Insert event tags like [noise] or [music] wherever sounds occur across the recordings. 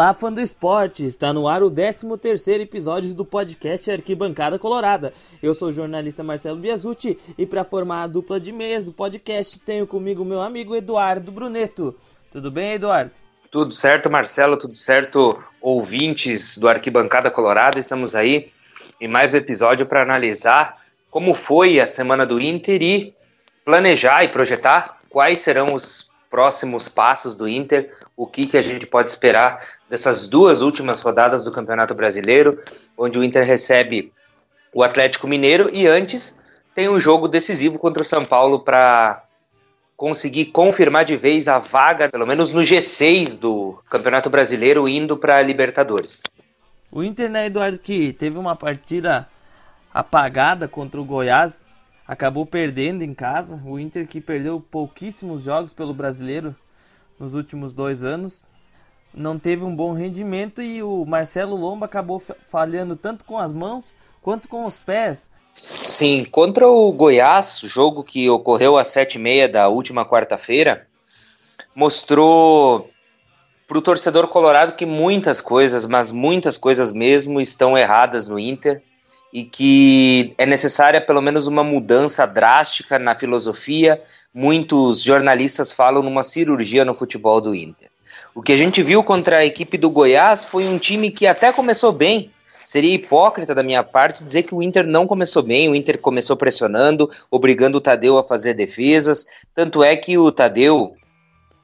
Olá, fã do esporte! Está no ar o 13º episódio do podcast Arquibancada Colorada. Eu sou o jornalista Marcelo Biasucci e para formar a dupla de meias do podcast tenho comigo meu amigo Eduardo Bruneto. Tudo bem, Eduardo? Tudo certo, Marcelo, tudo certo, ouvintes do Arquibancada Colorada. Estamos aí em mais um episódio para analisar como foi a semana do Inter e planejar e projetar quais serão os próximos passos do Inter, o que, que a gente pode esperar dessas duas últimas rodadas do Campeonato Brasileiro, onde o Inter recebe o Atlético Mineiro e antes tem um jogo decisivo contra o São Paulo para conseguir confirmar de vez a vaga, pelo menos no G6 do Campeonato Brasileiro, indo para a Libertadores. O Inter, né, Eduardo, que teve uma partida apagada contra o Goiás, acabou perdendo em casa. O Inter que perdeu pouquíssimos jogos pelo brasileiro nos últimos dois anos. Não teve um bom rendimento e o Marcelo Lomba acabou falhando tanto com as mãos quanto com os pés. Sim, contra o Goiás, jogo que ocorreu às sete e meia da última quarta-feira, mostrou para o torcedor colorado que muitas coisas, mas muitas coisas mesmo, estão erradas no Inter e que é necessária pelo menos uma mudança drástica na filosofia. Muitos jornalistas falam numa cirurgia no futebol do Inter. O que a gente viu contra a equipe do Goiás foi um time que até começou bem. Seria hipócrita da minha parte dizer que o Inter não começou bem, o Inter começou pressionando, obrigando o Tadeu a fazer defesas. Tanto é que o Tadeu,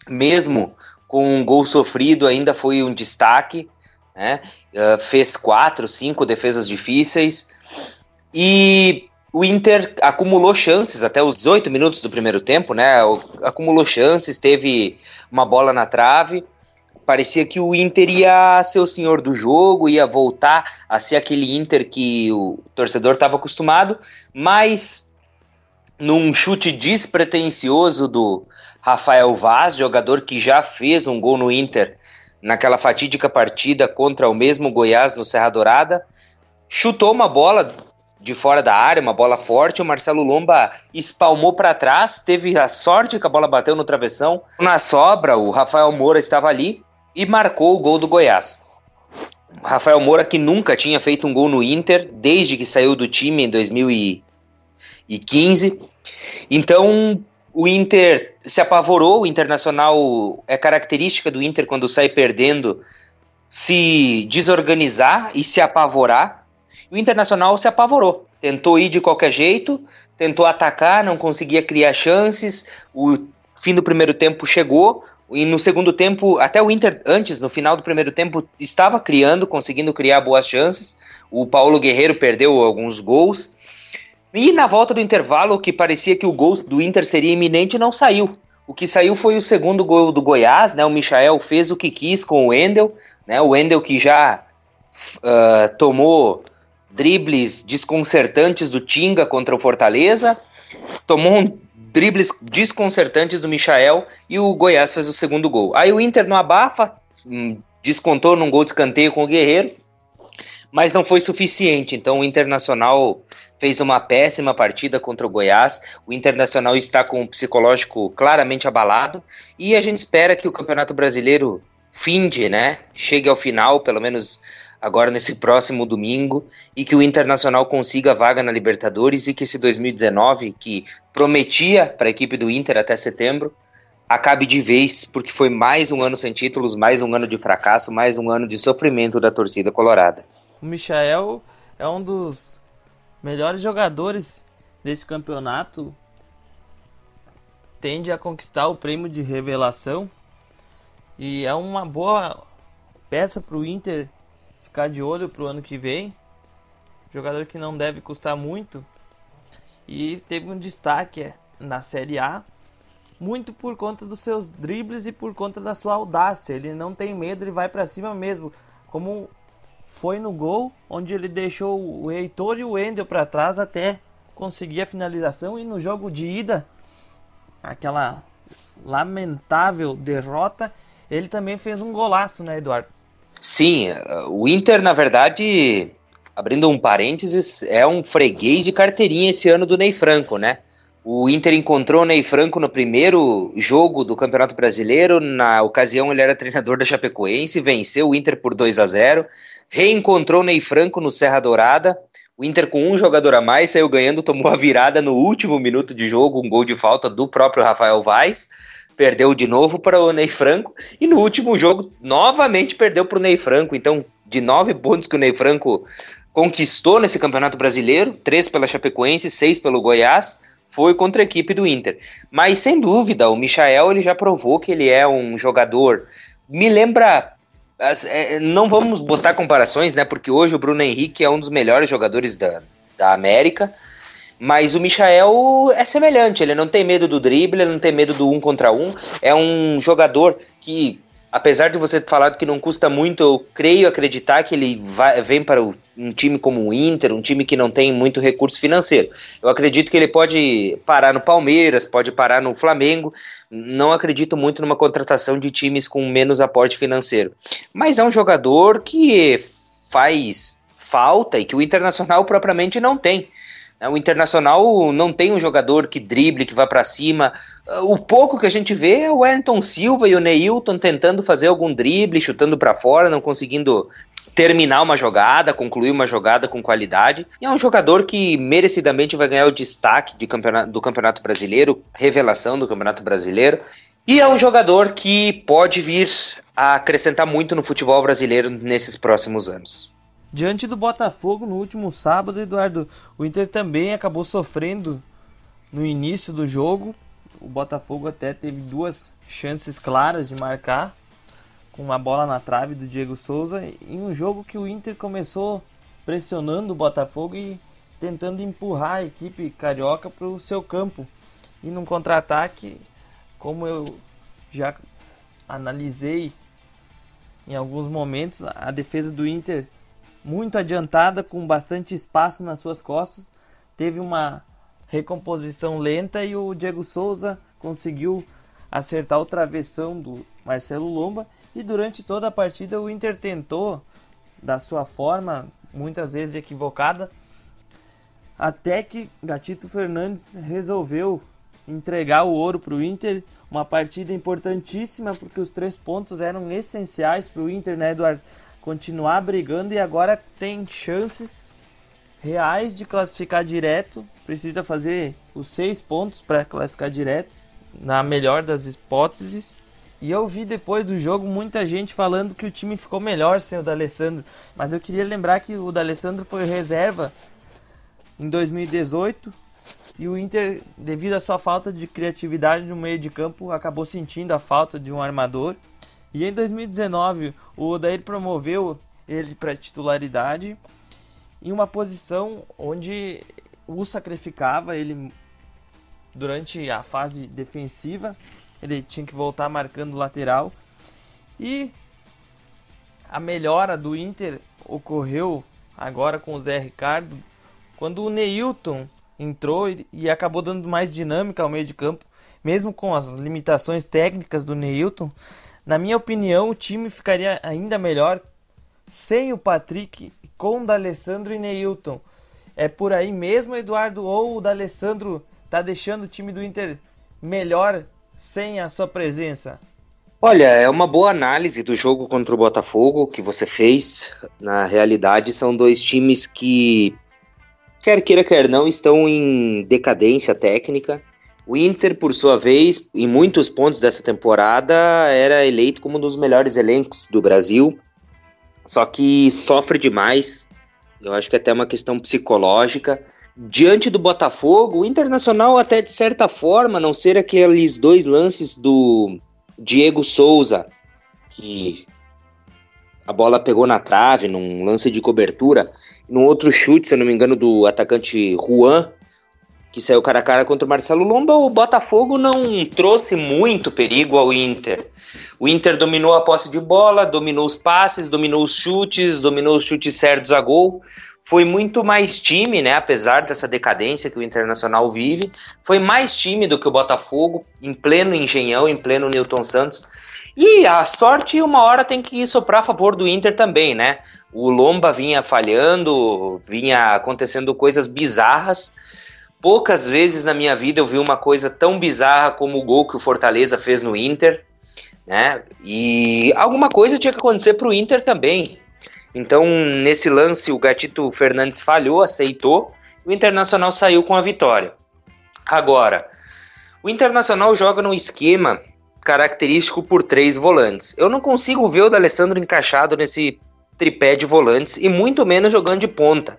mesmo com um gol sofrido, ainda foi um destaque né? Uh, fez quatro, cinco defesas difíceis e o Inter acumulou chances até os 18 minutos do primeiro tempo, né? Acumulou chances, teve uma bola na trave. Parecia que o Inter ia ser o senhor do jogo, ia voltar a ser aquele Inter que o torcedor estava acostumado, mas num chute despretensioso do Rafael Vaz, jogador que já fez um gol no Inter naquela fatídica partida contra o mesmo Goiás no Serra Dourada, chutou uma bola de fora da área, uma bola forte, o Marcelo Lomba espalmou para trás, teve a sorte que a bola bateu no travessão. Na sobra, o Rafael Moura estava ali e marcou o gol do Goiás. Rafael Moura que nunca tinha feito um gol no Inter desde que saiu do time em 2015. Então, o Inter se apavorou, o Internacional é característica do Inter quando sai perdendo se desorganizar e se apavorar. O Internacional se apavorou, tentou ir de qualquer jeito, tentou atacar, não conseguia criar chances. O fim do primeiro tempo chegou e no segundo tempo, até o Inter antes, no final do primeiro tempo, estava criando, conseguindo criar boas chances. O Paulo Guerreiro perdeu alguns gols e na volta do intervalo, que parecia que o gol do Inter seria iminente, não saiu. O que saiu foi o segundo gol do Goiás, né? O Michael fez o que quis com o Wendel, né? O Wendel que já uh, tomou dribles desconcertantes do Tinga contra o Fortaleza, tomou um dribles desconcertantes do Michael e o Goiás fez o segundo gol. Aí o Inter não abafa, hum, descontou num gol de escanteio com o Guerreiro, mas não foi suficiente. Então o Internacional fez uma péssima partida contra o Goiás. O Internacional está com o psicológico claramente abalado e a gente espera que o Campeonato Brasileiro finde, né? Chegue ao final, pelo menos agora nesse próximo domingo, e que o Internacional consiga vaga na Libertadores e que esse 2019, que prometia para a equipe do Inter até setembro, acabe de vez, porque foi mais um ano sem títulos, mais um ano de fracasso, mais um ano de sofrimento da torcida colorada. O Michael é um dos melhores jogadores desse campeonato. Tende a conquistar o prêmio de revelação. E é uma boa peça para o Inter ficar de olho para o ano que vem. Jogador que não deve custar muito. E teve um destaque na Série A. Muito por conta dos seus dribles e por conta da sua audácia. Ele não tem medo, ele vai para cima mesmo. Como foi no gol, onde ele deixou o Heitor e o Wendel para trás até conseguir a finalização. E no jogo de ida, aquela lamentável derrota, ele também fez um golaço, né, Eduardo? Sim, o Inter, na verdade, abrindo um parênteses, é um freguês de carteirinha esse ano do Ney Franco, né? O Inter encontrou o Ney Franco no primeiro jogo do Campeonato Brasileiro. Na ocasião, ele era treinador da Chapecoense, venceu o Inter por 2 a 0. Reencontrou o Ney Franco no Serra Dourada. O Inter, com um jogador a mais, saiu ganhando, tomou a virada no último minuto de jogo, um gol de falta do próprio Rafael Vaz. Perdeu de novo para o Ney Franco. E no último jogo, novamente perdeu para o Ney Franco. Então, de nove pontos que o Ney Franco conquistou nesse Campeonato Brasileiro, três pela Chapecoense, seis pelo Goiás foi contra a equipe do Inter. Mas sem dúvida, o Michael ele já provou que ele é um jogador. Me lembra. É, não vamos botar comparações, né? Porque hoje o Bruno Henrique é um dos melhores jogadores da, da América. Mas o Michael é semelhante, ele não tem medo do drible, ele não tem medo do um contra um. É um jogador que apesar de você ter falado que não custa muito, eu creio acreditar que ele vai, vem para um time como o Inter, um time que não tem muito recurso financeiro. Eu acredito que ele pode parar no Palmeiras, pode parar no Flamengo. Não acredito muito numa contratação de times com menos aporte financeiro. Mas é um jogador que faz falta e que o Internacional propriamente não tem. É, o Internacional não tem um jogador que drible, que vá para cima. O pouco que a gente vê é o Wellington Silva e o Neilton tentando fazer algum drible, chutando para fora, não conseguindo terminar uma jogada, concluir uma jogada com qualidade. E é um jogador que merecidamente vai ganhar o destaque de campeonato, do Campeonato Brasileiro, revelação do Campeonato Brasileiro. E é um jogador que pode vir a acrescentar muito no futebol brasileiro nesses próximos anos. Diante do Botafogo no último sábado, Eduardo, o Inter também acabou sofrendo no início do jogo. O Botafogo até teve duas chances claras de marcar, com uma bola na trave do Diego Souza, em um jogo que o Inter começou pressionando o Botafogo e tentando empurrar a equipe carioca para o seu campo. E num contra-ataque, como eu já analisei em alguns momentos, a defesa do Inter muito adiantada, com bastante espaço nas suas costas. Teve uma recomposição lenta e o Diego Souza conseguiu acertar o travessão do Marcelo Lomba. E durante toda a partida o Inter tentou, da sua forma, muitas vezes equivocada, até que Gatito Fernandes resolveu entregar o ouro para o Inter. Uma partida importantíssima porque os três pontos eram essenciais para o Inter, né, Eduardo? Continuar brigando e agora tem chances reais de classificar direto. Precisa fazer os seis pontos para classificar direto, na melhor das hipóteses. E eu vi depois do jogo muita gente falando que o time ficou melhor sem o D'Alessandro, mas eu queria lembrar que o D'Alessandro foi reserva em 2018 e o Inter, devido à sua falta de criatividade no meio de campo, acabou sentindo a falta de um armador. E em 2019, o Odair promoveu ele para titularidade em uma posição onde o sacrificava ele durante a fase defensiva. Ele tinha que voltar marcando lateral. E a melhora do Inter ocorreu agora com o Zé Ricardo, quando o Neilton entrou e acabou dando mais dinâmica ao meio de campo, mesmo com as limitações técnicas do Neilton. Na minha opinião, o time ficaria ainda melhor sem o Patrick, com o D'Alessandro e Neilton. É por aí mesmo, Eduardo, ou o D'Alessandro tá deixando o time do Inter melhor sem a sua presença? Olha, é uma boa análise do jogo contra o Botafogo que você fez. Na realidade, são dois times que, quer queira, quer não, estão em decadência técnica. O Inter, por sua vez, em muitos pontos dessa temporada, era eleito como um dos melhores elencos do Brasil. Só que sofre demais. Eu acho que é até uma questão psicológica. Diante do Botafogo, o Internacional, até de certa forma, não ser aqueles dois lances do Diego Souza, que a bola pegou na trave num lance de cobertura, num outro chute, se eu não me engano, do atacante Juan, que saiu cara a cara contra o Marcelo Lomba, o Botafogo não trouxe muito perigo ao Inter. O Inter dominou a posse de bola, dominou os passes, dominou os chutes, dominou os chutes certos a gol. Foi muito mais time, né? Apesar dessa decadência que o Internacional vive, foi mais time do que o Botafogo, em pleno engenhão, em pleno Newton Santos. E a sorte, uma hora, tem que soprar a favor do Inter também, né? O Lomba vinha falhando, vinha acontecendo coisas bizarras Poucas vezes na minha vida eu vi uma coisa tão bizarra como o gol que o Fortaleza fez no Inter, né? E alguma coisa tinha que acontecer para o Inter também. Então, nesse lance, o Gatito Fernandes falhou, aceitou, e o Internacional saiu com a vitória. Agora, o Internacional joga num esquema característico por três volantes. Eu não consigo ver o D'Alessandro encaixado nesse tripé de volantes e muito menos jogando de ponta.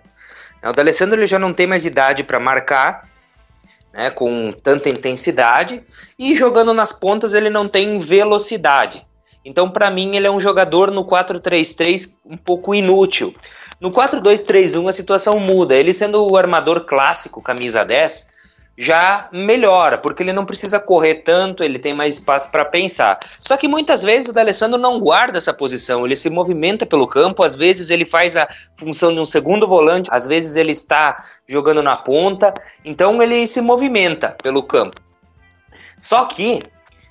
O D'Alessandro ele já não tem mais idade para marcar, né, com tanta intensidade, e jogando nas pontas ele não tem velocidade. Então, para mim, ele é um jogador no 4-3-3 um pouco inútil. No 4-2-3-1 a situação muda. Ele sendo o armador clássico, camisa 10, já melhora, porque ele não precisa correr tanto, ele tem mais espaço para pensar. Só que muitas vezes o D'Alessandro não guarda essa posição, ele se movimenta pelo campo, às vezes ele faz a função de um segundo volante, às vezes ele está jogando na ponta, então ele se movimenta pelo campo. Só que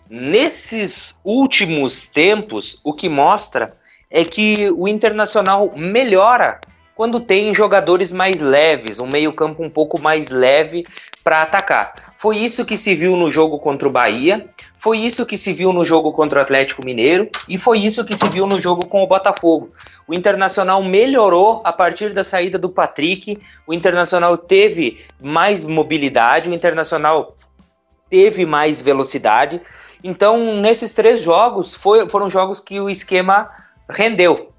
nesses últimos tempos, o que mostra é que o Internacional melhora quando tem jogadores mais leves, um meio-campo um pouco mais leve para atacar. Foi isso que se viu no jogo contra o Bahia, foi isso que se viu no jogo contra o Atlético Mineiro e foi isso que se viu no jogo com o Botafogo. O Internacional melhorou a partir da saída do Patrick, o Internacional teve mais mobilidade, o Internacional teve mais velocidade. Então, nesses três jogos, foi, foram jogos que o esquema rendeu.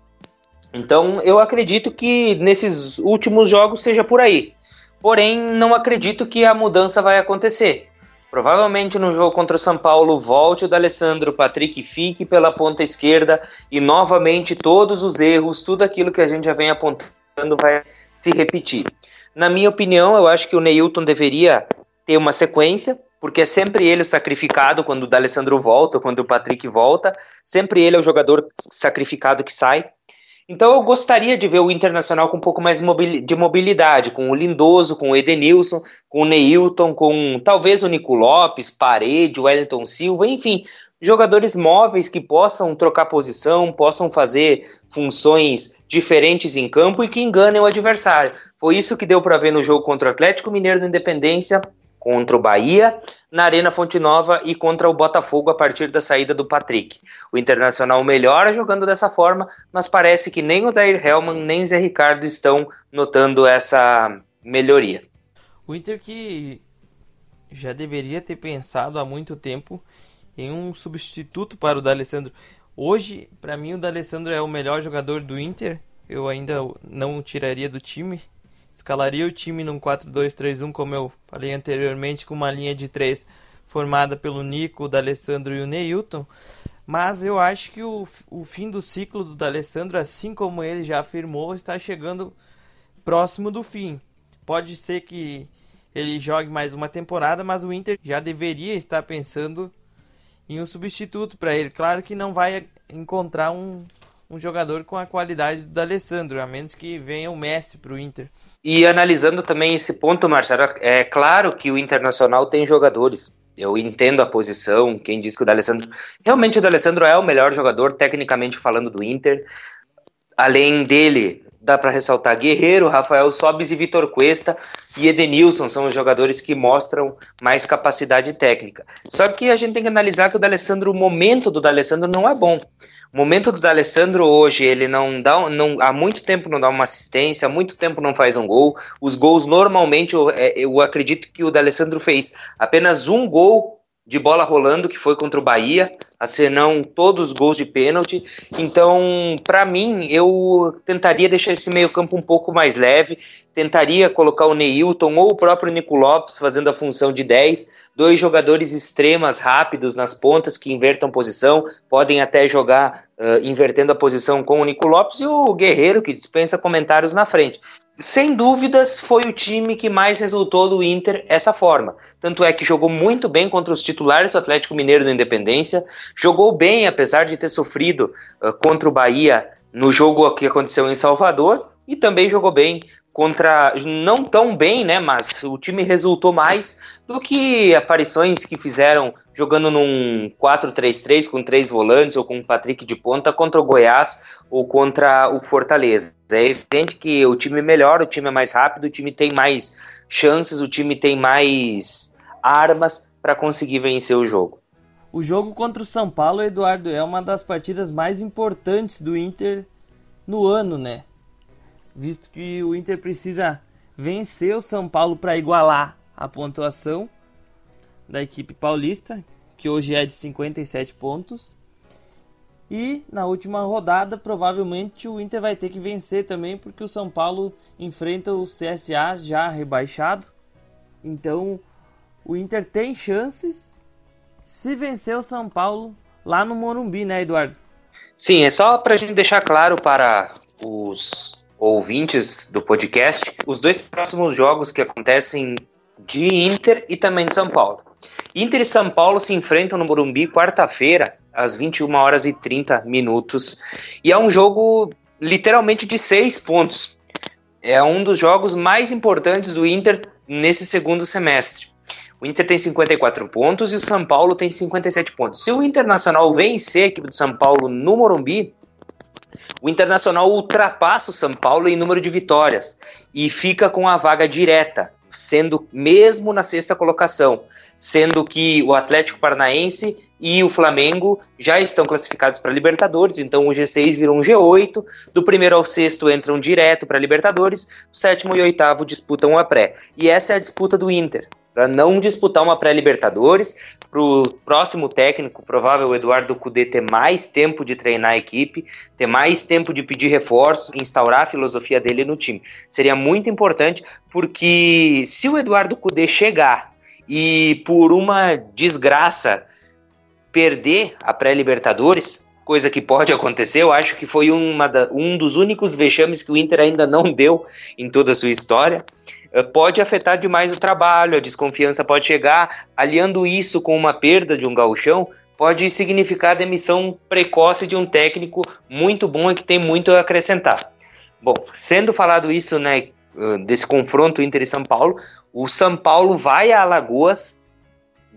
Então eu acredito que nesses últimos jogos seja por aí. Porém, não acredito que a mudança vai acontecer. Provavelmente no jogo contra o São Paulo volte o D'Alessandro, Patrick fique pela ponta esquerda e novamente todos os erros, tudo aquilo que a gente já vem apontando vai se repetir. Na minha opinião, eu acho que o Neilton deveria ter uma sequência, porque é sempre ele o sacrificado quando o D'Alessandro volta, quando o Patrick volta, sempre ele é o jogador sacrificado que sai. Então eu gostaria de ver o Internacional com um pouco mais de mobilidade, com o Lindoso, com o Edenilson, com o Neilton, com talvez o Nico Lopes, Parede, Wellington Silva, enfim, jogadores móveis que possam trocar posição, possam fazer funções diferentes em campo e que enganem o adversário. Foi isso que deu para ver no jogo contra o Atlético Mineiro do Independência contra o Bahia, na Arena Fonte Nova e contra o Botafogo a partir da saída do Patrick. O Internacional melhora jogando dessa forma, mas parece que nem o Dair Hellman nem Zé Ricardo estão notando essa melhoria. O Inter que já deveria ter pensado há muito tempo em um substituto para o D'Alessandro. Hoje, para mim, o D'Alessandro é o melhor jogador do Inter. Eu ainda não tiraria do time Escalaria o time num 4-2-3-1, como eu falei anteriormente, com uma linha de três formada pelo Nico, o D'Alessandro e o Neilton. Mas eu acho que o, o fim do ciclo do D'Alessandro, assim como ele já afirmou, está chegando próximo do fim. Pode ser que ele jogue mais uma temporada, mas o Inter já deveria estar pensando em um substituto para ele. Claro que não vai encontrar um, um jogador com a qualidade do Alessandro, a menos que venha o Messi para o Inter. E analisando também esse ponto, Marcelo, é claro que o Internacional tem jogadores. Eu entendo a posição, quem diz que o D'Alessandro... Realmente o D'Alessandro é o melhor jogador, tecnicamente falando, do Inter. Além dele, dá para ressaltar Guerreiro, Rafael Sobis e Vitor Cuesta e Edenilson são os jogadores que mostram mais capacidade técnica. Só que a gente tem que analisar que o D'Alessandro, o momento do D'Alessandro não é bom. O momento do D'Alessandro hoje, ele não dá, não, há muito tempo não dá uma assistência, há muito tempo não faz um gol. Os gols normalmente, eu, é, eu acredito que o D'Alessandro fez apenas um gol de bola rolando, que foi contra o Bahia, senão todos os gols de pênalti. Então, para mim, eu tentaria deixar esse meio-campo um pouco mais leve, tentaria colocar o Neilton ou o próprio Nico Lopes fazendo a função de 10, dois jogadores extremas rápidos nas pontas que invertam posição, podem até jogar uh, invertendo a posição com o Nico Lopes e o Guerreiro que dispensa comentários na frente. Sem dúvidas, foi o time que mais resultou do Inter essa forma. Tanto é que jogou muito bem contra os titulares do Atlético Mineiro da Independência, jogou bem, apesar de ter sofrido uh, contra o Bahia no jogo que aconteceu em Salvador, e também jogou bem contra não tão bem, né, mas o time resultou mais do que aparições que fizeram jogando num 4-3-3 com três volantes ou com o Patrick de ponta contra o Goiás ou contra o Fortaleza. É evidente que o time é melhor, o time é mais rápido, o time tem mais chances, o time tem mais armas para conseguir vencer o jogo. O jogo contra o São Paulo, Eduardo, é uma das partidas mais importantes do Inter no ano, né? visto que o Inter precisa vencer o São Paulo para igualar a pontuação da equipe paulista, que hoje é de 57 pontos. E na última rodada, provavelmente o Inter vai ter que vencer também, porque o São Paulo enfrenta o CSA já rebaixado. Então o Inter tem chances se vencer o São Paulo lá no Morumbi, né, Eduardo? Sim, é só para a gente deixar claro para os ouvintes do podcast os dois próximos jogos que acontecem de Inter e também de São Paulo. Inter e São Paulo se enfrentam no Morumbi quarta-feira, às 21 horas e 30 minutos. E é um jogo literalmente de seis pontos. É um dos jogos mais importantes do Inter nesse segundo semestre. O Inter tem 54 pontos e o São Paulo tem 57 pontos. Se o Internacional vencer a equipe do São Paulo no Morumbi, o Internacional ultrapassa o São Paulo em número de vitórias e fica com a vaga direta, sendo mesmo na sexta colocação, sendo que o Atlético Paranaense e o Flamengo já estão classificados para Libertadores, então o G6 virou um G8, do primeiro ao sexto entram direto para Libertadores, o sétimo e oitavo disputam a pré. E essa é a disputa do Inter para não disputar uma pré-Libertadores, para o próximo técnico, provável Eduardo Cudê, ter mais tempo de treinar a equipe, ter mais tempo de pedir reforços, instaurar a filosofia dele no time. Seria muito importante, porque se o Eduardo Cudê chegar e por uma desgraça perder a pré-Libertadores, coisa que pode acontecer, eu acho que foi da, um dos únicos vexames que o Inter ainda não deu em toda a sua história. Eh, pode afetar demais o trabalho, a desconfiança pode chegar, aliando isso com uma perda de um gauchão, pode significar a demissão precoce de um técnico muito bom e que tem muito a acrescentar. Bom, sendo falado isso, né, eh, desse confronto Inter e São Paulo, o São Paulo vai a Alagoas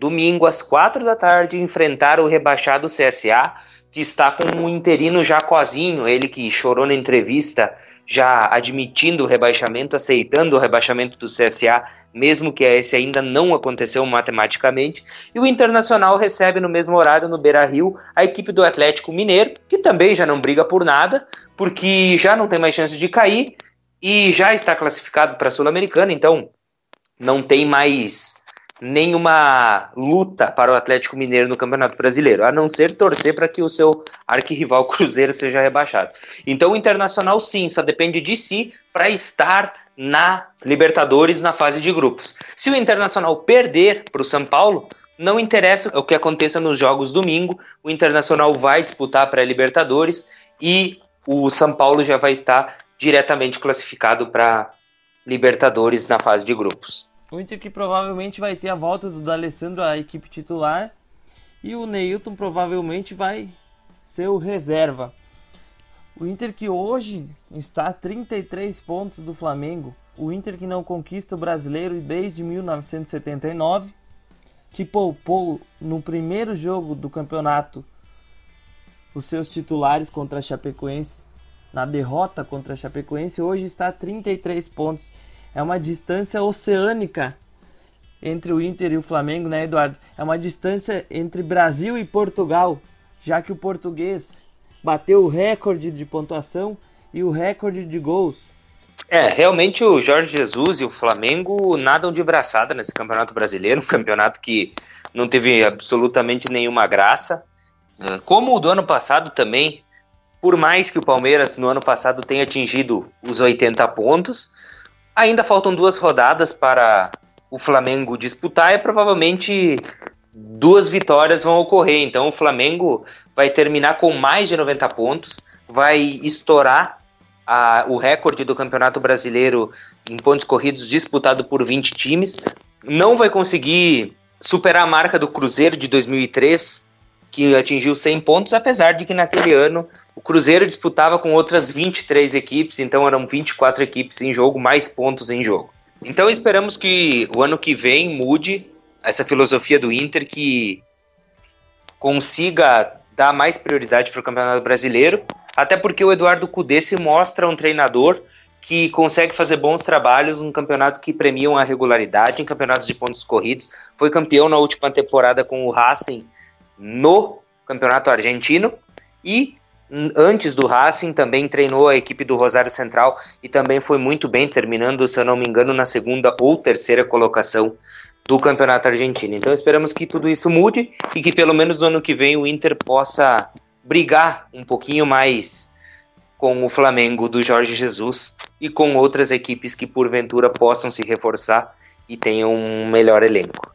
domingo às quatro da tarde enfrentar o rebaixado CSA, que está com um interino Jacozinho, ele que chorou na entrevista já admitindo o rebaixamento, aceitando o rebaixamento do CSA, mesmo que esse ainda não aconteceu matematicamente. E o Internacional recebe no mesmo horário no Beira Rio a equipe do Atlético Mineiro, que também já não briga por nada, porque já não tem mais chance de cair e já está classificado para a Sul-Americana, então não tem mais nenhuma luta para o Atlético Mineiro no Campeonato Brasileiro, a não ser torcer para que o seu arquirrival [laughs] Cruzeiro seja rebaixado. Então o Internacional sim, só depende de si para estar na Libertadores na fase de grupos. Se o Internacional perder para o São Paulo, não interessa o que aconteça nos jogos domingo, o Internacional vai disputar para a Libertadores e o São Paulo já vai estar diretamente classificado para Libertadores na fase de grupos. O Inter que provavelmente vai ter a volta do D'Alessandro à equipe titular e o Neilton provavelmente vai ser o reserva. O Inter que hoje está a 33 pontos do Flamengo, o Inter que não conquista o brasileiro desde 1979, que poupou no primeiro jogo do campeonato os seus titulares contra a Chapecoense, na derrota contra a Chapecoense, hoje está a 33 pontos é uma distância oceânica entre o Inter e o Flamengo, né, Eduardo? É uma distância entre Brasil e Portugal, já que o português bateu o recorde de pontuação e o recorde de gols. É, realmente o Jorge Jesus e o Flamengo nadam de braçada nesse Campeonato Brasileiro, [laughs] um campeonato que não teve absolutamente nenhuma graça. É, como o do ano passado também, por mais que o Palmeiras no ano passado tenha atingido os 80 pontos, Ainda faltam duas rodadas para o Flamengo disputar e provavelmente duas vitórias vão ocorrer. Então o Flamengo vai terminar com mais de 90 pontos, vai estourar a, o recorde do Campeonato Brasileiro em pontos corridos disputado por 20 times. Não vai conseguir superar a marca do Cruzeiro de 2003, que atingiu 100 pontos, apesar de que naquele ano o Cruzeiro disputava com outras 23 equipes, então eram 24 equipes em jogo, mais pontos em jogo. Então esperamos que o ano que vem mude essa filosofia do Inter, que consiga dar mais prioridade para o Campeonato Brasileiro, até porque o Eduardo Cudê se mostra um treinador que consegue fazer bons trabalhos em campeonatos que premiam a regularidade, em campeonatos de pontos corridos. Foi campeão na última temporada com o Racing no Campeonato Argentino e antes do Racing também treinou a equipe do Rosário Central e também foi muito bem, terminando, se eu não me engano, na segunda ou terceira colocação do Campeonato Argentino. Então esperamos que tudo isso mude e que pelo menos no ano que vem o Inter possa brigar um pouquinho mais com o Flamengo do Jorge Jesus e com outras equipes que porventura possam se reforçar e tenham um melhor elenco.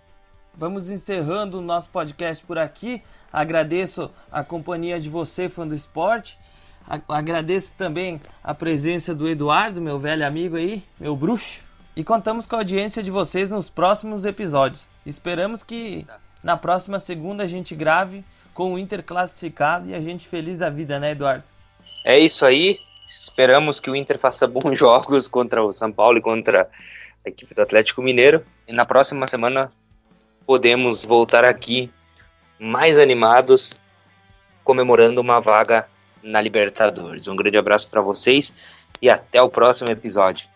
Vamos encerrando o nosso podcast por aqui. Agradeço a companhia de você, fã do esporte. Agradeço também a presença do Eduardo, meu velho amigo aí, meu bruxo. E contamos com a audiência de vocês nos próximos episódios. Esperamos que na próxima segunda a gente grave com o Inter classificado e a gente feliz da vida, né, Eduardo? É isso aí. Esperamos que o Inter faça [laughs] bons jogos contra o São Paulo e contra a equipe do Atlético Mineiro. E na próxima semana podemos voltar aqui mais animados, comemorando uma vaga na Libertadores. Um grande abraço para vocês e até o próximo episódio.